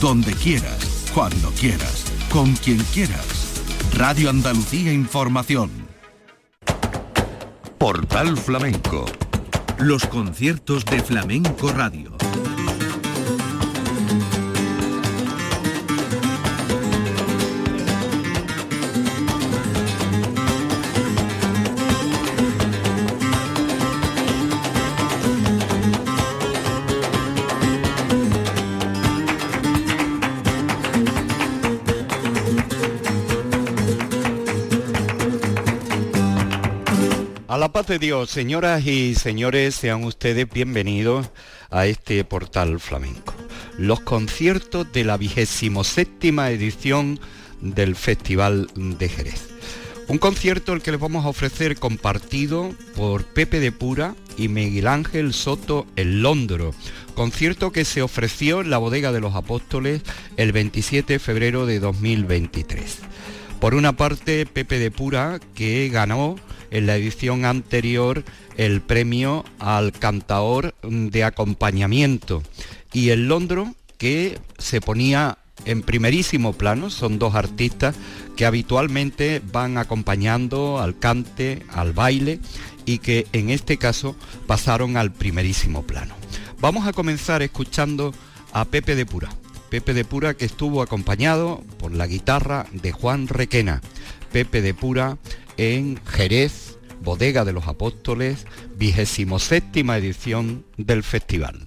donde quieras, cuando quieras, con quien quieras. Radio Andalucía Información. Portal Flamenco. Los conciertos de Flamenco Radio. Dios, señoras y señores, sean ustedes bienvenidos a este portal flamenco. Los conciertos de la vigésimo séptima edición del Festival de Jerez. Un concierto el que les vamos a ofrecer compartido por Pepe de Pura y Miguel Ángel Soto el Londro. Concierto que se ofreció en la Bodega de los Apóstoles el 27 de febrero de 2023. Por una parte, Pepe de Pura, que ganó en la edición anterior el premio al cantaor de acompañamiento y el Londro que se ponía en primerísimo plano, son dos artistas que habitualmente van acompañando al cante, al baile y que en este caso pasaron al primerísimo plano. Vamos a comenzar escuchando a Pepe de Pura. Pepe de Pura que estuvo acompañado por la guitarra de Juan Requena. Pepe de Pura en Jerez, Bodega de los Apóstoles, vigésimo séptima edición del festival.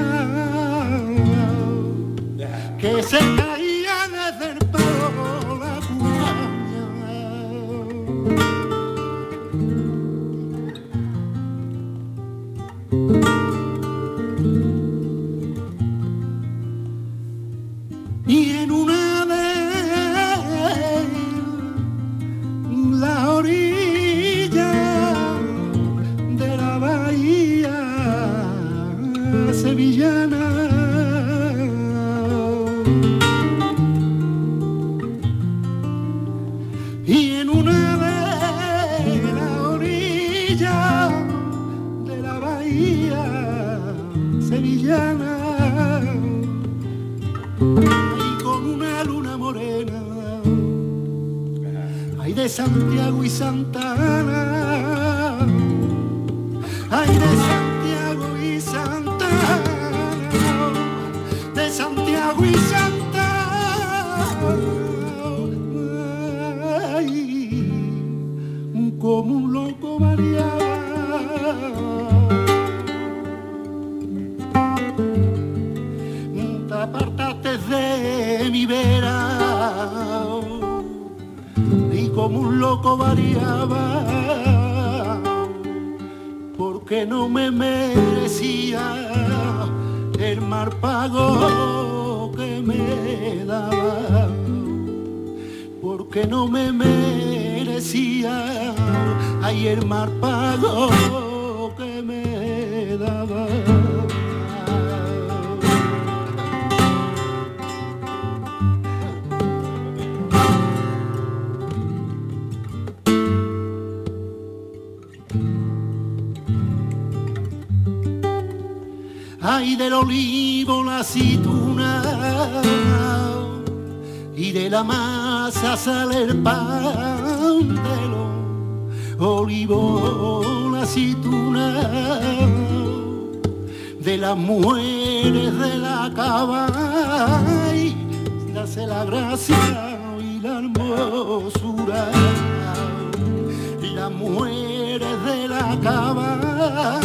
Joseph. Y como un loco variaba porque no me merecía el mar pago que me daba porque no me merecía ayer mar pago que me daba del olivo la aceituna y de la masa sale el pan de los olivos la aceituna. De las mujeres de la cava y la gracia y la hermosura. Las mujeres de la cava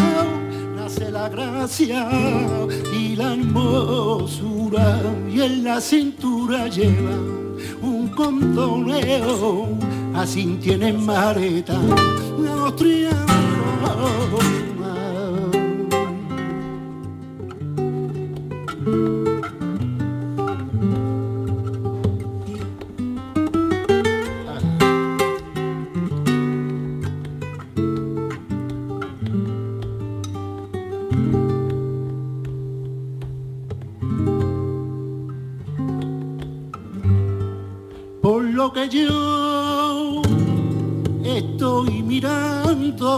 la gracia y la hermosura y en la cintura lleva un contoneo, así tienen mareta los que yo estoy mirando.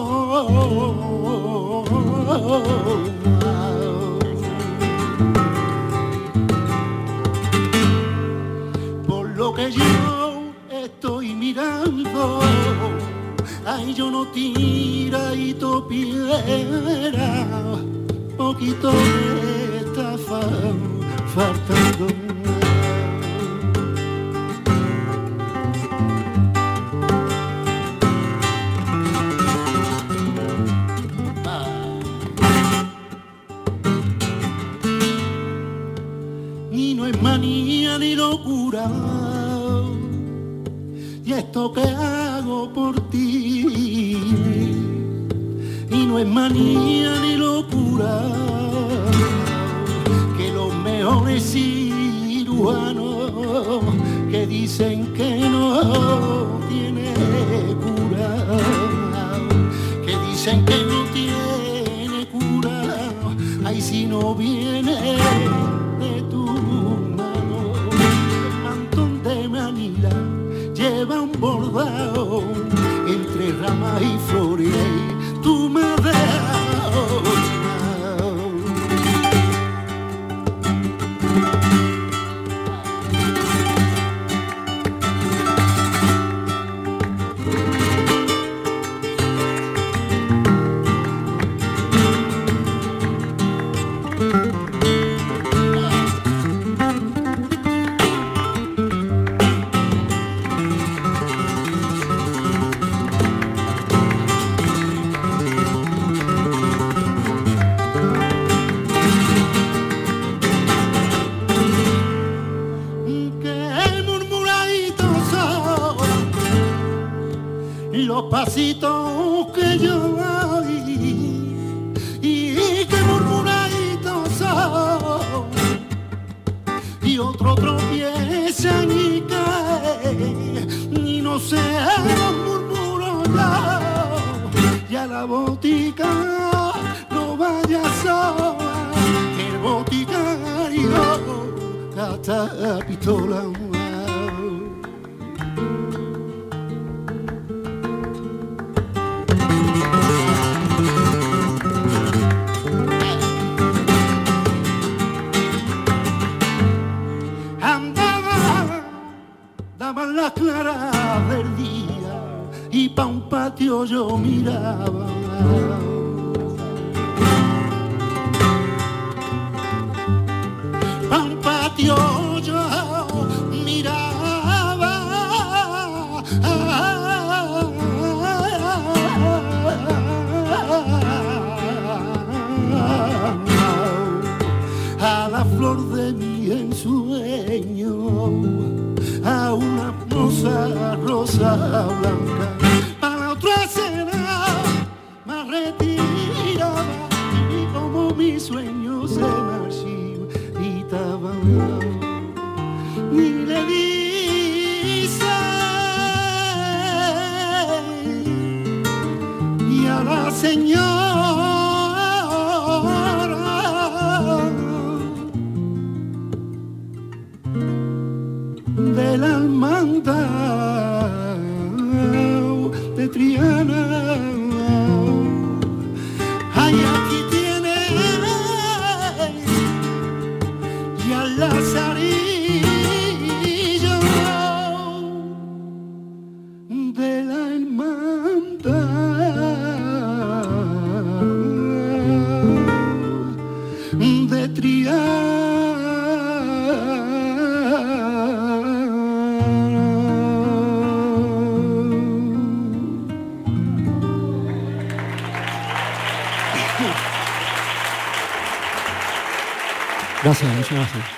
Por lo que yo estoy mirando, ay yo no tira y topiera, poquito me está rosa, rosa blanca. Para otra será más retirada y como mi sueño se marchitaba. Ni le dice y a la señora Gracias, muchas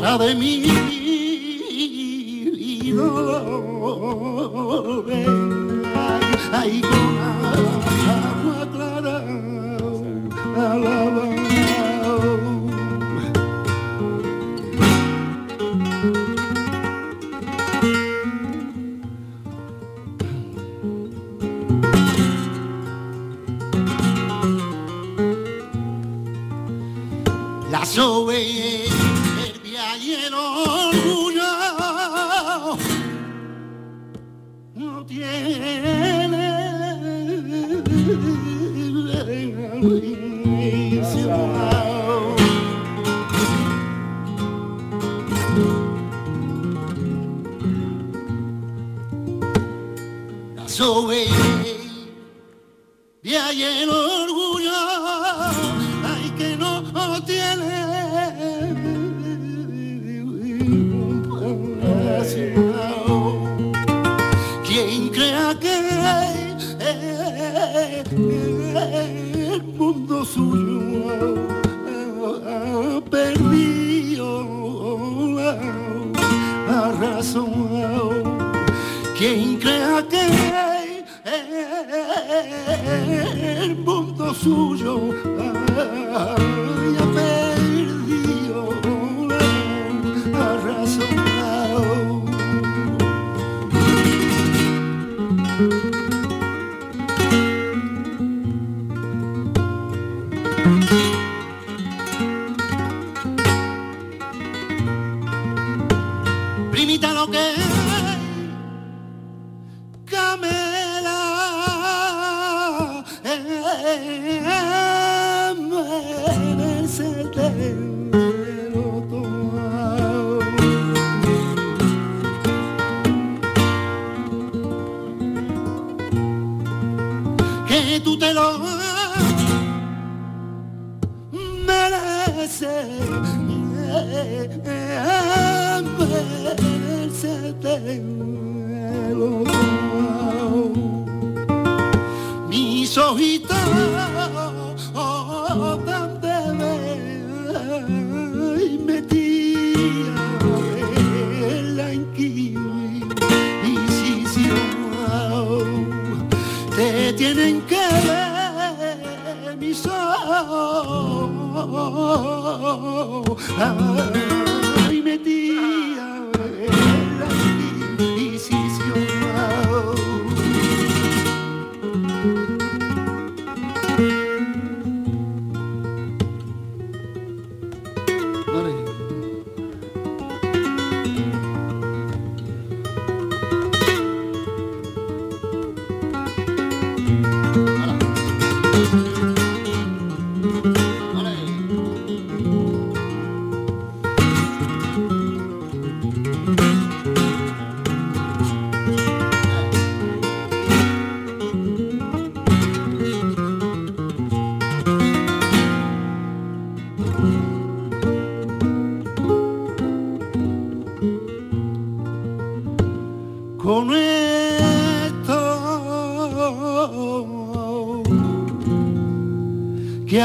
no tiene mundo suyo ah, ah, perdió ah, la razón. Quien crea que el mundo suyo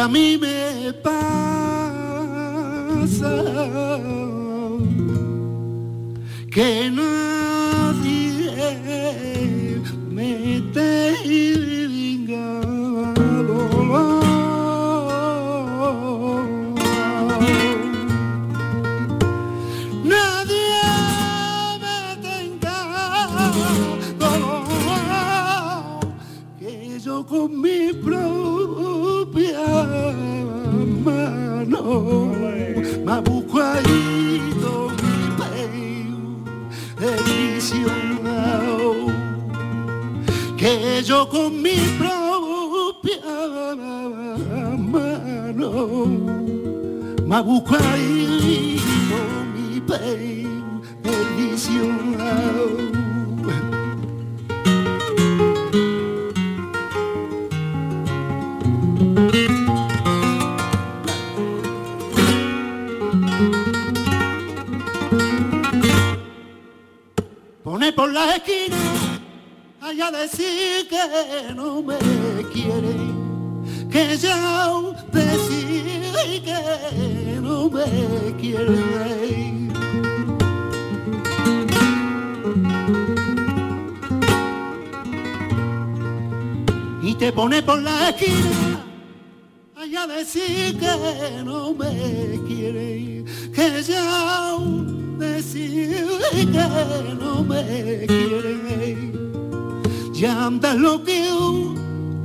a mí me no me quiere. Y te pone por la esquina allá decir que no me quiere, que ya decidí que no me quiere. Ya anda lo que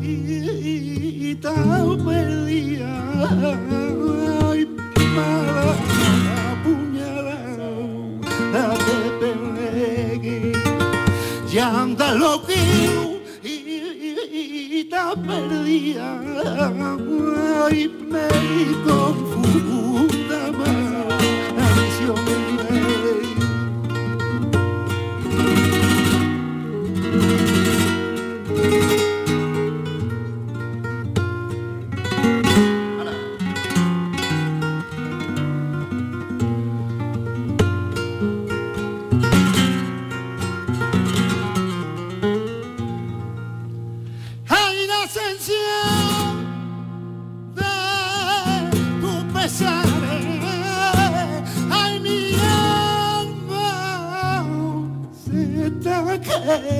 y tan perdida ya anda lo que y tan perdida ay me confunda más Hay again.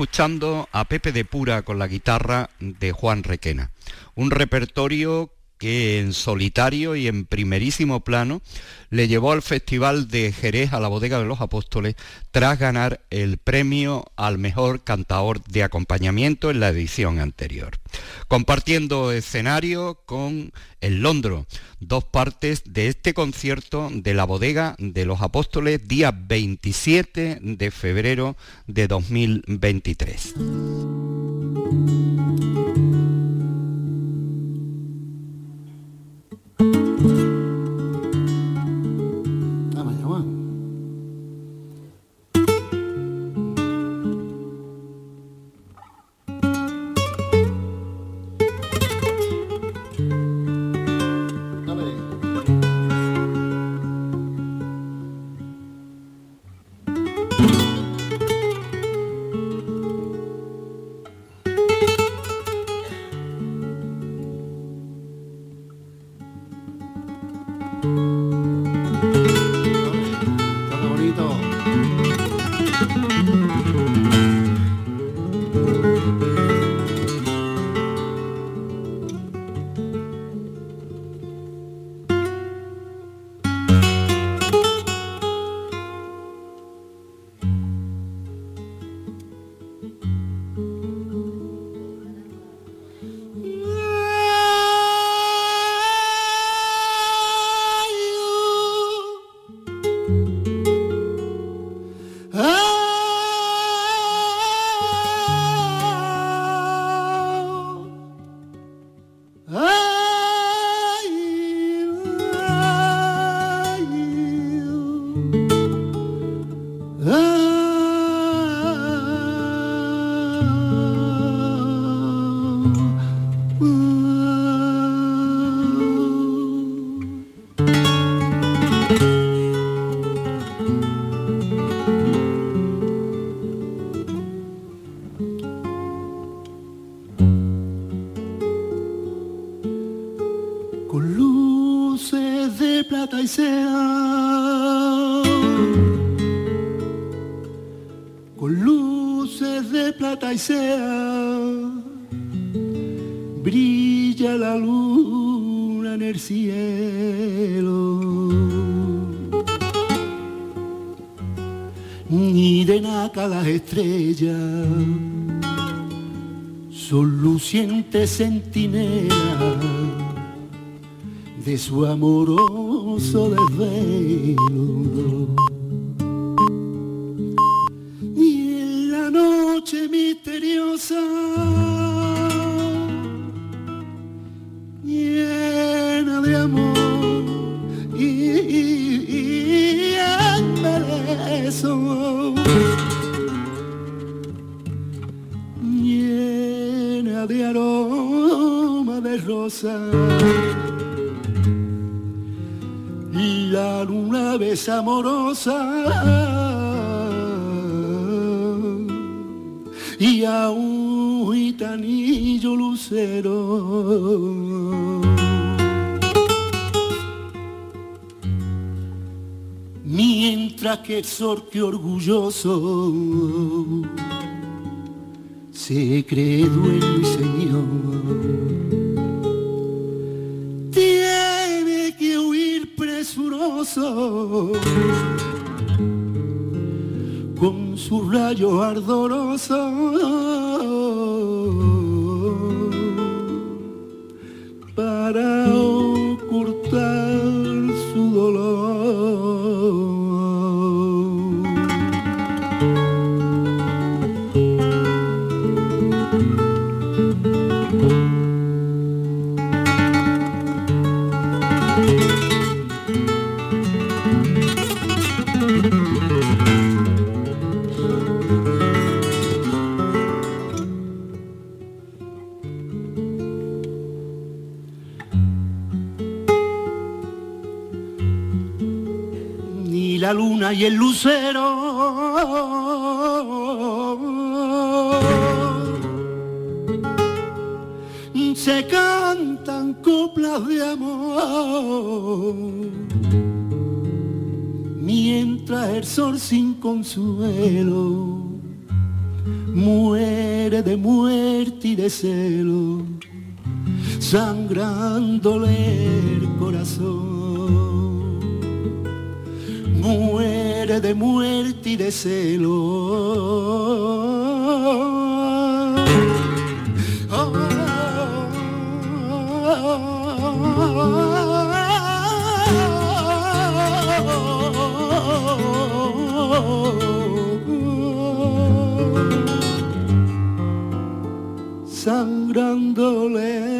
Escuchando a Pepe de Pura con la guitarra de Juan Requena, un repertorio que en solitario y en primerísimo plano le llevó al Festival de Jerez a la Bodega de los Apóstoles tras ganar el premio al mejor cantador de acompañamiento en la edición anterior. Compartiendo escenario con el Londro, dos partes de este concierto de la Bodega de los Apóstoles día 27 de febrero de 2023. Las estrellas son lucientes centinelas de su amoroso desvelo. Que el sorque orgulloso. Se cree dueño y señor. Tiene que huir presuroso. Con su rayo ardoroso Se cantan coplas de amor, mientras el sol sin consuelo muere de muerte y de celo, sangrándole el corazón. Muere de muerte y de celo. Sangrándole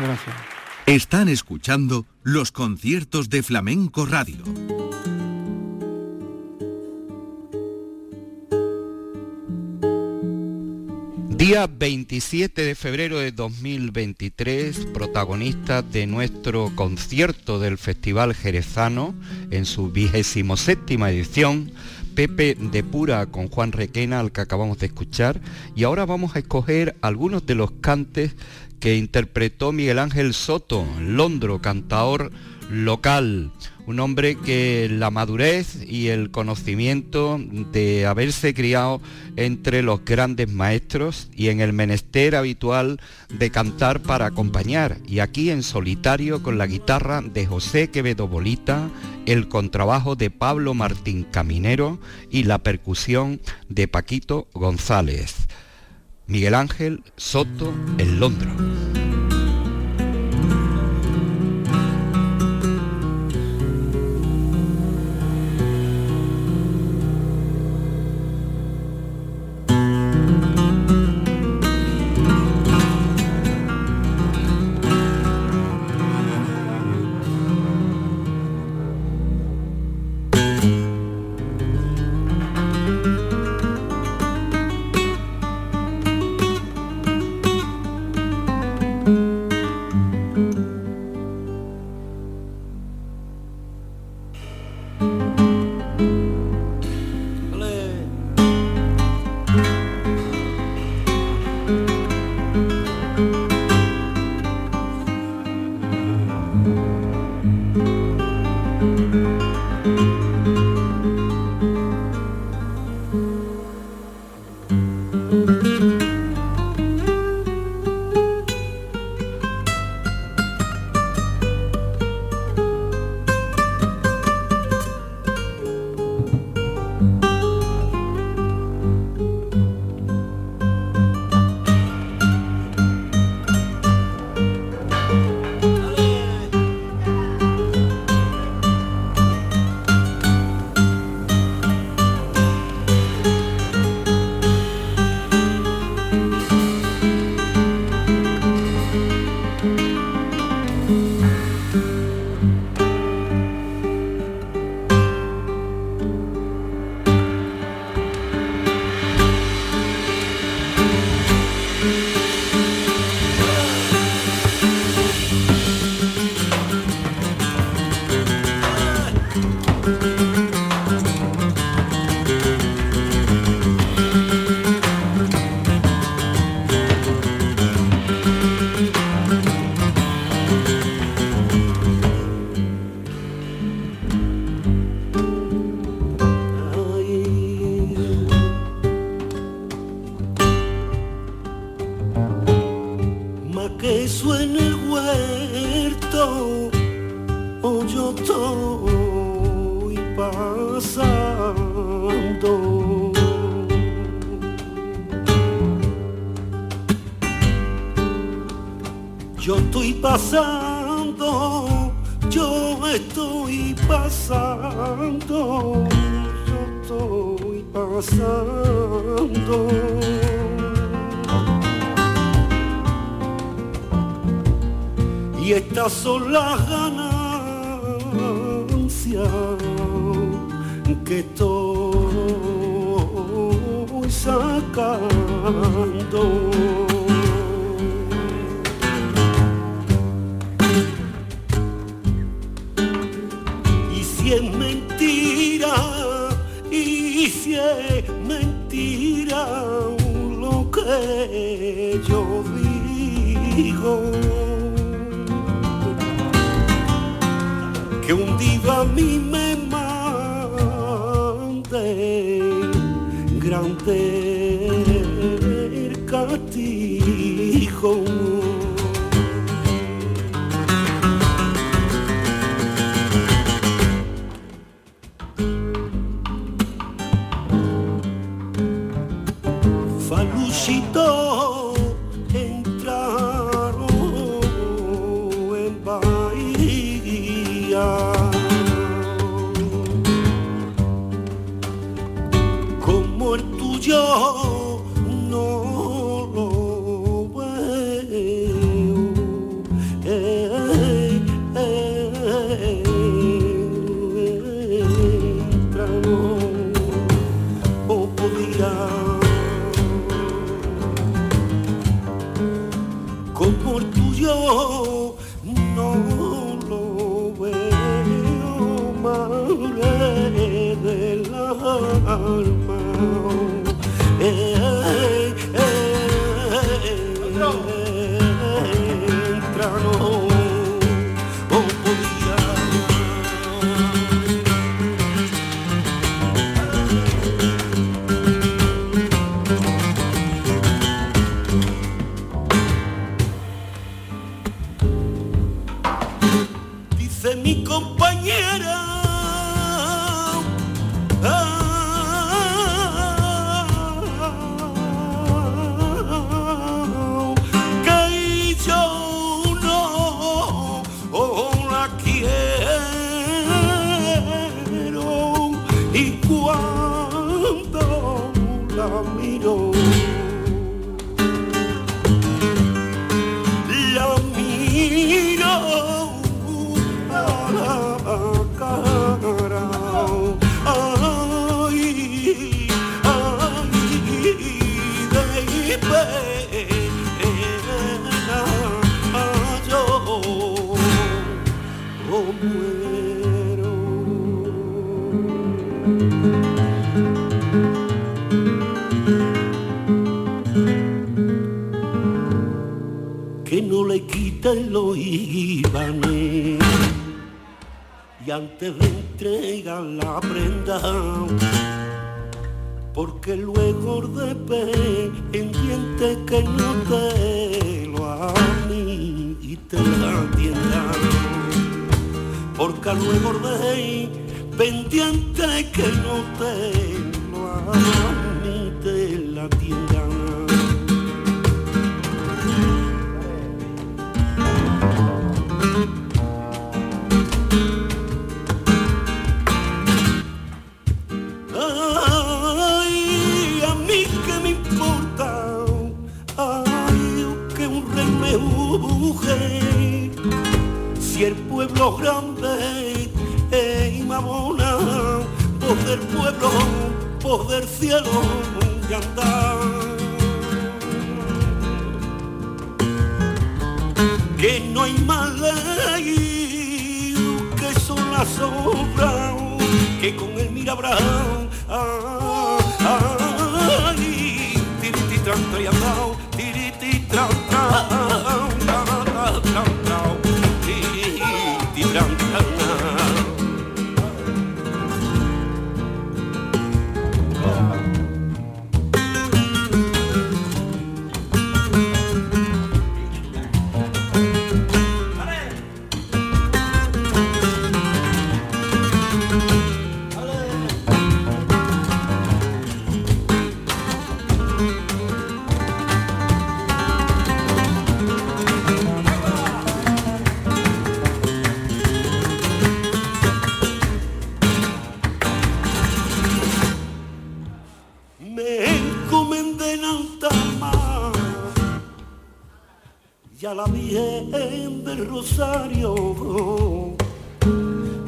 muchas gracias. Están escuchando los conciertos de Flamenco Radio. Día 27 de febrero de 2023, protagonista de nuestro concierto del Festival Jerezano en su vigésimo séptima edición, Pepe de Pura con Juan Requena, al que acabamos de escuchar, y ahora vamos a escoger algunos de los cantes que interpretó Miguel Ángel Soto, Londro, cantaor local, un hombre que la madurez y el conocimiento de haberse criado entre los grandes maestros y en el menester habitual de cantar para acompañar, y aquí en solitario con la guitarra de José Quevedo Bolita, el contrabajo de Pablo Martín Caminero y la percusión de Paquito González. Miguel Ángel Soto en Londres. y estas son las ganancias que estoy sacando. Y si es mentira y si es mentira lo que yo digo. que hundido a mí me mande grande. Bravo! Pendiente que no te lo a mí te la tienda. si el pueblo grande poder pueblo, poder cielo y andar. Que no hay más ley que son las obras que con el mirabrán. Ah, ah, y tiriti y andao, tiriti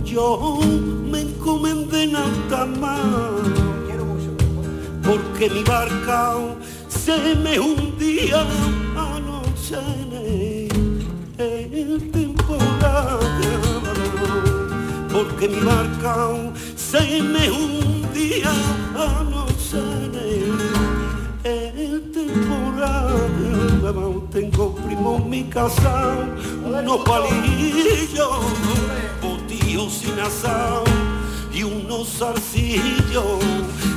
yo me encomendé nada más, porque mi barca se me hundía anoche en el temporal, porque mi barca se me hundía anoche en tengo primo en mi casa, unos palillos sin asado y unos zarcillos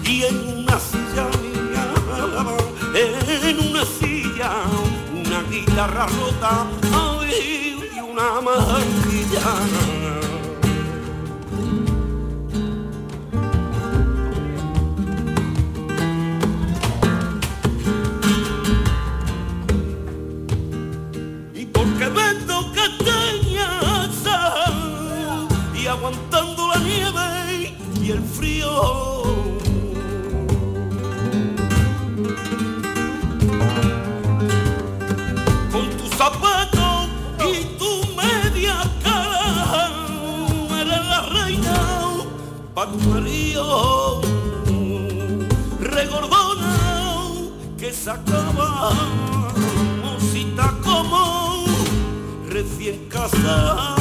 y en una silla en una silla una guitarra rota y una Con tu zapato y tu media cara, eres la reina para tu marido, regordona que sacaba mosita como recién casada.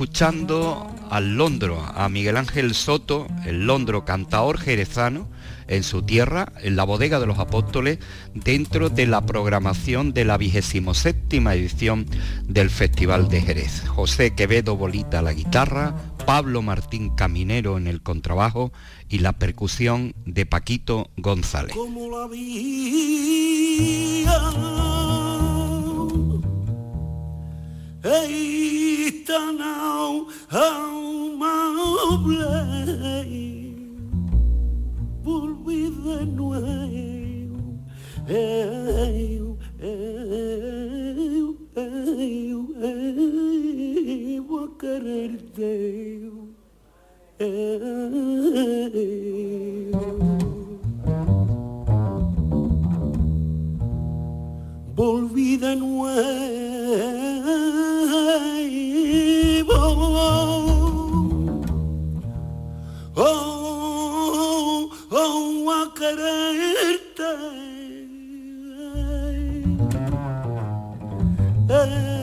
escuchando al Londro, a Miguel Ángel Soto, el Londro cantaor jerezano, en su tierra, en la bodega de los apóstoles, dentro de la programación de la vigésimo séptima edición del Festival de Jerez. José Quevedo Bolita la guitarra, Pablo Martín Caminero en el contrabajo y la percusión de Paquito González. Não now home I'll blame with the eu hey, eu, eu, eu, a querer teu, eu. Volvida não eu. oh, oh, a quererte. Ay.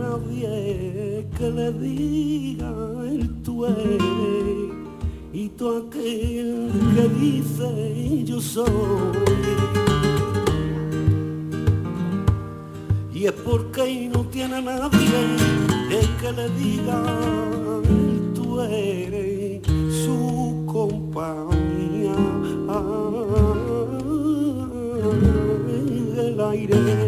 nadie que le diga el tú eres y tú aquel que dice yo soy. Y es porque no tiene nadie de que le diga el tú eres su compañía. el aire.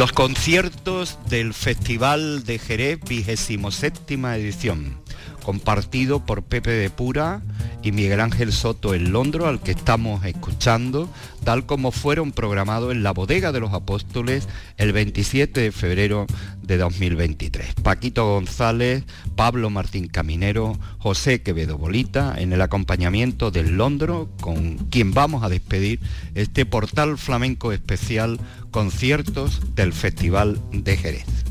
Los conciertos del Festival de Jerez, 27 edición, compartido por Pepe de Pura y Miguel Ángel Soto en Londro, al que estamos escuchando, tal como fueron programados en la Bodega de los Apóstoles el 27 de febrero de 2023. Paquito González, Pablo Martín Caminero, José Quevedo Bolita, en el acompañamiento del Londro, con quien vamos a despedir este portal flamenco especial conciertos del Festival de Jerez.